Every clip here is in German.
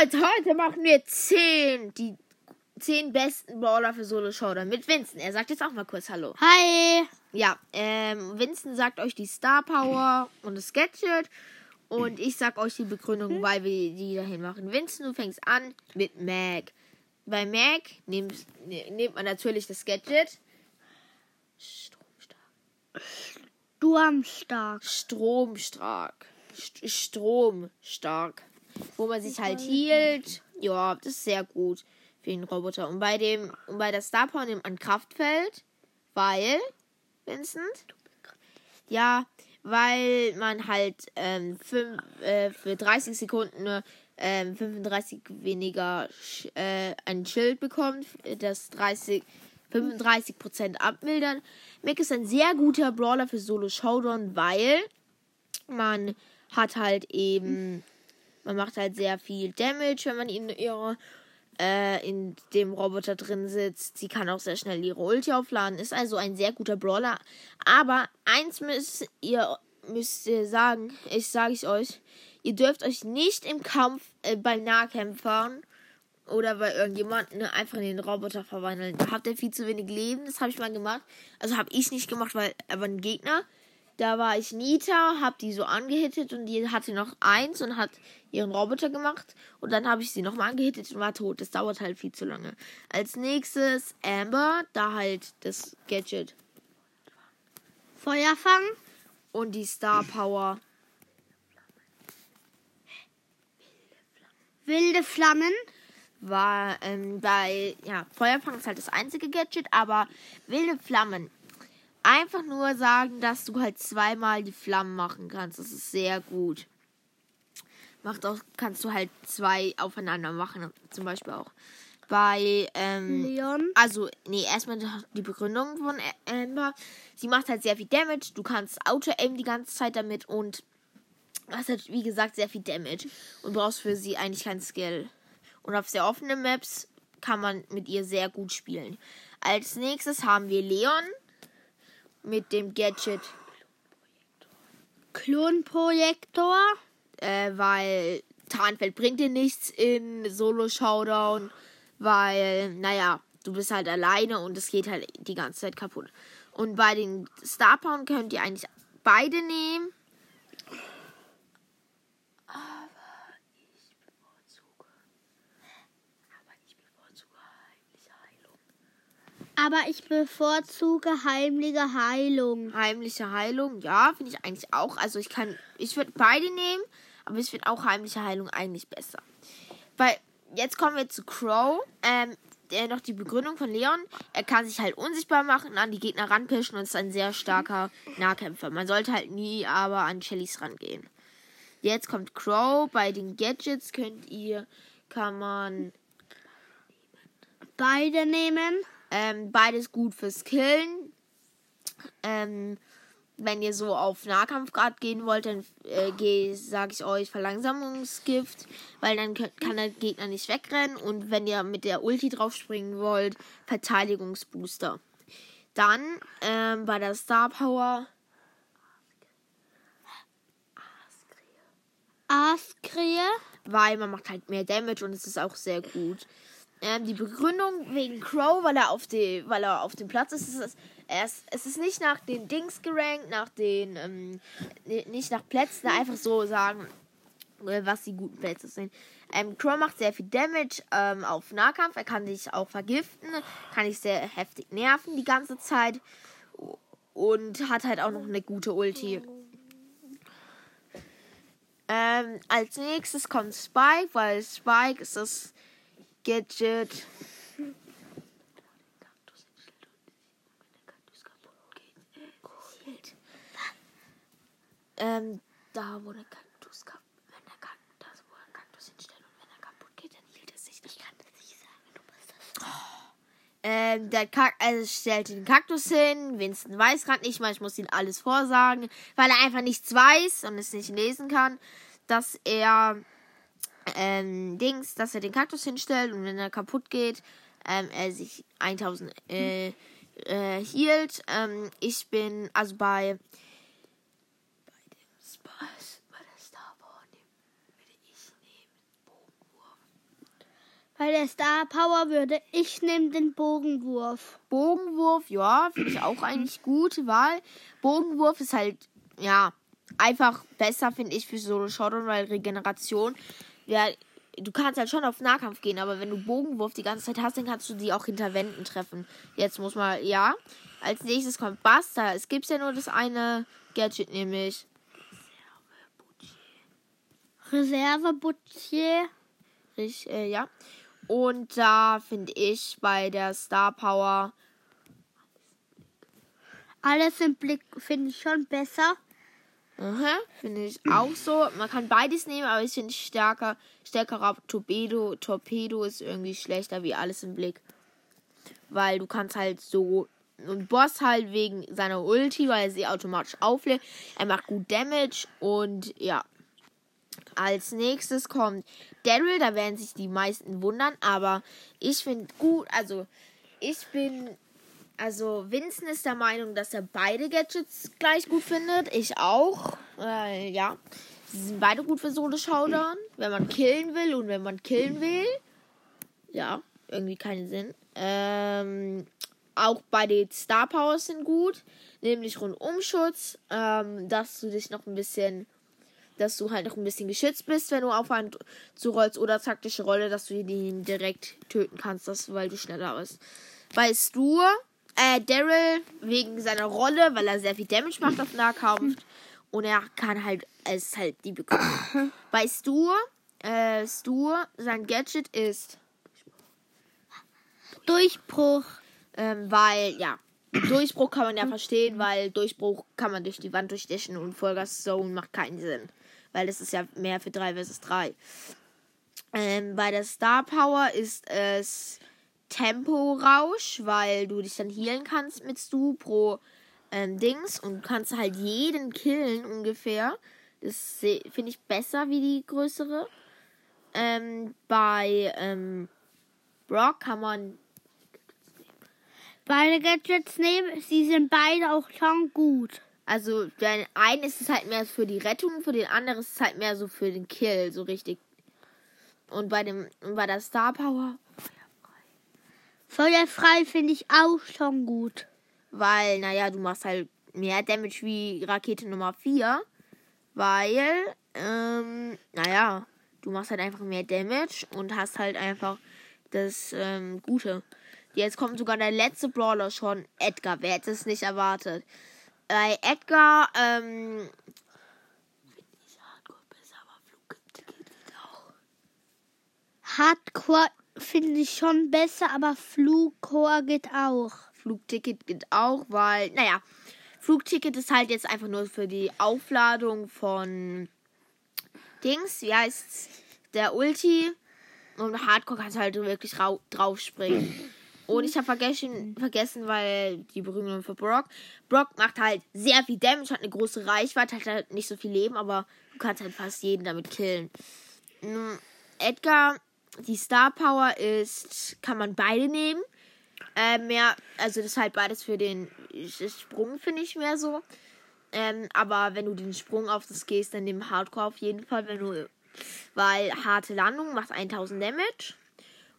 Leute, heute machen wir 10, die 10 besten Brawler für Solo Showdown mit Vincent. Er sagt jetzt auch mal kurz Hallo. Hi. Ja, ähm, Vincent sagt euch die Star Power und das Gadget. Und ich sag euch die Begründung, weil wir die dahin machen. Vincent, du fängst an mit Mac. Bei Mac nimmt, ne- nimmt man natürlich das Gadget. Stromstark. Sturmstark. Stromstark. St Stromstark. Wo man sich halt hielt. Ja, das ist sehr gut für den Roboter. Und bei dem, und bei der Star Power nimmt man Kraftfeld, weil, Vincent? Ja, weil man halt ähm, fünf, äh, für 30 Sekunden nur ähm, 35 weniger äh, ein Schild bekommt, das 30 35% abmildern. Mac ist ein sehr guter Brawler für Solo Showdown, weil man hat halt eben, man macht halt sehr viel Damage, wenn man in ihrer äh, in dem Roboter drin sitzt. Sie kann auch sehr schnell ihre Ulti aufladen. Ist also ein sehr guter Brawler. Aber eins müsst ihr müsst ihr sagen, ich sage ich euch, ihr dürft euch nicht im Kampf äh, beim Nahkämpfern oder bei irgendjemandem einfach in den Roboter verwandeln. Da habt ihr viel zu wenig Leben. Das habe ich mal gemacht. Also habe ich nicht gemacht, weil aber ein Gegner. Da war ich Nita, hab die so angehittet und die hatte noch eins und hat ihren Roboter gemacht. Und dann habe ich sie nochmal angehittet und war tot. Das dauert halt viel zu lange. Als nächstes Amber, da halt das Gadget Feuerfang. und die Star Power. Wilde Flammen. war ähm, bei, ja, Feuerfang ist halt das einzige Gadget, aber wilde Flammen. Einfach nur sagen, dass du halt zweimal die Flammen machen kannst. Das ist sehr gut. Macht auch, kannst du halt zwei aufeinander machen, zum Beispiel auch. Bei, ähm, Leon. also, nee, erstmal die Begründung von Amber. Sie macht halt sehr viel Damage. Du kannst Auto-Aim die ganze Zeit damit und hast halt, wie gesagt, sehr viel Damage. Und brauchst für sie eigentlich keinen Skill. Und auf sehr offenen Maps kann man mit ihr sehr gut spielen. Als nächstes haben wir Leon mit dem Gadget, Klonprojektor. äh, weil Tarnfeld bringt dir nichts in Solo-Showdown, weil, naja, du bist halt alleine und es geht halt die ganze Zeit kaputt. Und bei den Star Power könnt ihr eigentlich beide nehmen. Aber ich bevorzuge. Aber ich bevorzuge heimliche Heilung. Aber ich bevorzuge heimliche Heilung. Heimliche Heilung, ja, finde ich eigentlich auch. Also ich kann, ich würde beide nehmen, aber ich finde auch heimliche Heilung eigentlich besser. Weil, jetzt kommen wir zu Crow. Ähm, der noch die Begründung von Leon. Er kann sich halt unsichtbar machen, an die Gegner ranpischen und ist ein sehr starker Nahkämpfer. Man sollte halt nie aber an Shellys rangehen. Jetzt kommt Crow. Bei den Gadgets könnt ihr, kann man Beide nehmen. Ähm, beides gut fürs Killen. Ähm, wenn ihr so auf Nahkampfgrad gehen wollt, dann äh, sage ich euch Verlangsamungsgift, weil dann kann der Gegner nicht wegrennen. Und wenn ihr mit der Ulti draufspringen wollt, Verteidigungsbooster. Dann ähm, bei der Star Power Aaskrähe. weil man macht halt mehr Damage und es ist auch sehr gut. Ähm, die Begründung wegen Crow, weil er auf die, weil er auf dem Platz ist, ist es, er ist, es ist nicht nach den Dings gerankt, nach den, ähm, ni- nicht nach Plätzen, einfach so sagen, äh, was die guten Plätze sind. Ähm, Crow macht sehr viel Damage ähm, auf Nahkampf, er kann dich auch vergiften, kann dich sehr heftig nerven die ganze Zeit und hat halt auch noch eine gute Ulti. Ähm, als nächstes kommt Spike, weil Spike ist das Gadget. Ähm, da wo der Kaktus kaputt, wenn der Kaktus, das wo der Kaktus hinstellt und wenn er kaputt geht, dann hielt es sich. Ich kann das nicht sagen, du bist das. Ähm, der Kak also stellt den Kaktus hin. Winston weiß gerade nicht mal, ich muss ihm alles vorsagen, weil er einfach nichts weiß und es nicht lesen kann, dass er ähm, Dings, dass er den Kaktus hinstellt und wenn er kaputt geht, ähm, er sich 1000 äh, äh, hielt. Ähm, ich bin also bei bei dem Spaß, bei der Star Power würde ich nehmen Bogenwurf. Bei der Star Power würde ich nehmen den Bogenwurf. Bogenwurf, ja, finde ich auch eigentlich gute Wahl. Bogenwurf ist halt, ja, einfach besser, finde ich, für Solo Showdown, weil Regeneration, ja, du kannst halt schon auf Nahkampf gehen, aber wenn du Bogenwurf die ganze Zeit hast, dann kannst du die auch hinter Wänden treffen. Jetzt muss man, ja. Als nächstes kommt Buster. Es gibt ja nur das eine Gadget, nämlich Reserve-Buttier. Ich, äh, ja. Und da finde ich bei der Star Power Alles im Blick finde ich schon besser. Aha, finde ich auch so. Man kann beides nehmen, aber ich finde stärker, stärkerer Torpedo, Torpedo ist irgendwie schlechter wie alles im Blick. Weil du kannst halt so und Boss halt wegen seiner Ulti, weil er sie automatisch auflädt. Er macht gut Damage und ja. Als nächstes kommt Daryl, da werden sich die meisten wundern, aber ich finde gut, also ich bin also Vincent ist der Meinung, dass er beide Gadgets gleich gut findet. Ich auch. Äh, ja. Sie sind beide gut für Solo Showdown. Wenn man killen will und wenn man killen will. Ja, irgendwie keinen Sinn. Ähm, auch bei den Star Powers sind gut. Nämlich Rundumschutz. Ähm, dass du dich noch ein bisschen. Dass du halt noch ein bisschen geschützt bist, wenn du auf einen zurollst. Oder taktische Rolle, dass du ihn direkt töten kannst, das, weil du schneller bist. Bei Stu äh, Daryl wegen seiner Rolle, weil er sehr viel Damage macht auf Nahkampf. Und er kann halt, es ist halt die Begründung. Bei Stu, äh, Stu, sein Gadget ist Durchbruch. Ähm, weil, ja, Durchbruch kann man ja verstehen, weil Durchbruch kann man durch die Wand durchstechen und Vollgas Zone macht keinen Sinn. Weil das ist ja mehr für 3 vs 3. Ähm, bei der Star Power ist es Temporausch, weil du dich dann healen kannst mit Stu pro ähm, Dings und kannst halt jeden killen ungefähr. Das finde ich besser wie die größere. Ähm, bei ähm, Brock kann man beide Gadgets nehmen. Sie sind beide auch schon gut. Also, den einen ist es halt mehr für die Rettung, für den anderen ist es halt mehr so für den Kill, so richtig. Und bei dem, und bei der Star Power. Feuerfrei finde ich auch schon gut. Weil, naja, du machst halt mehr Damage wie Rakete Nummer 4. Weil, ähm, naja, du machst halt einfach mehr Damage und hast halt einfach das ähm, Gute. Jetzt kommt sogar der letzte Brawler schon, Edgar. Wer hätte es nicht erwartet? Bei Edgar, ähm. Hardcore finde ich schon besser, aber Flugcore geht auch. Flugticket geht auch, weil, naja, Flugticket ist halt jetzt einfach nur für die Aufladung von Dings, wie heißt's? Der Ulti. Und Hardcore kannst halt wirklich drauf springen. Und ich habe vergessen, vergessen, weil die Berühmung für Brock. Brock macht halt sehr viel Damage, hat eine große Reichweite, hat halt nicht so viel Leben, aber du kannst halt fast jeden damit killen. Edgar, die Star Power ist, kann man beide nehmen. Äh, mehr, also das ist halt beides für den Sprung, finde ich mehr so. Ähm, aber wenn du den Sprung auf das gehst, dann nimm Hardcore auf jeden Fall, wenn du. Weil harte Landung macht 1000 Damage.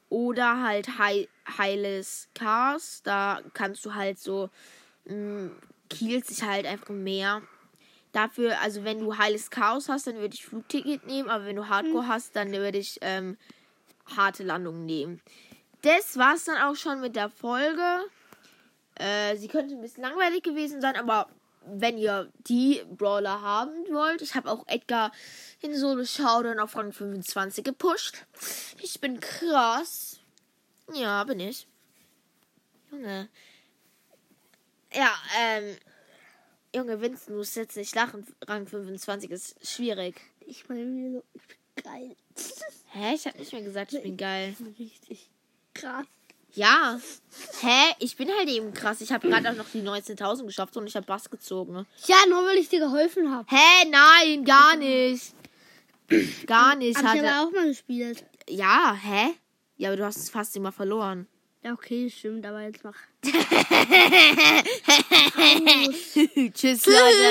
Oder halt Heil heiles Chaos. Da kannst du halt so. Mh, killt sich halt einfach mehr. Dafür, also wenn du heiles Chaos hast, dann würde ich Flugticket nehmen. Aber wenn du Hardcore hast, dann würde ich ähm, harte Landung nehmen. Das war's dann auch schon mit der Folge. Äh, sie könnte ein bisschen langweilig gewesen sein, aber wenn ihr die Brawler haben wollt, ich habe auch Edgar in Solo Showdown auf Rang 25 gepusht. Ich bin krass. Ja, bin ich. Junge. Ja, ähm. Junge, Vincent, du musst jetzt nicht lachen. Rang 25 ist schwierig. Ich meine, ich bin geil. Hä? Ich hab nicht mehr gesagt, ich bin geil. Ich bin richtig krass. Ja. Hä? Ich bin halt eben krass. Ich habe gerade auch noch die 19.000 geschafft und ich habe Bass gezogen. Ja, nur weil ich dir geholfen habe. Hä? Nein, gar nicht. Gar nicht. Hab ich aber auch mal gespielt. Ja, hä? Ja, aber du hast es fast immer verloren. Ja, okay, stimmt, aber jetzt mach. Tschüss, Leute.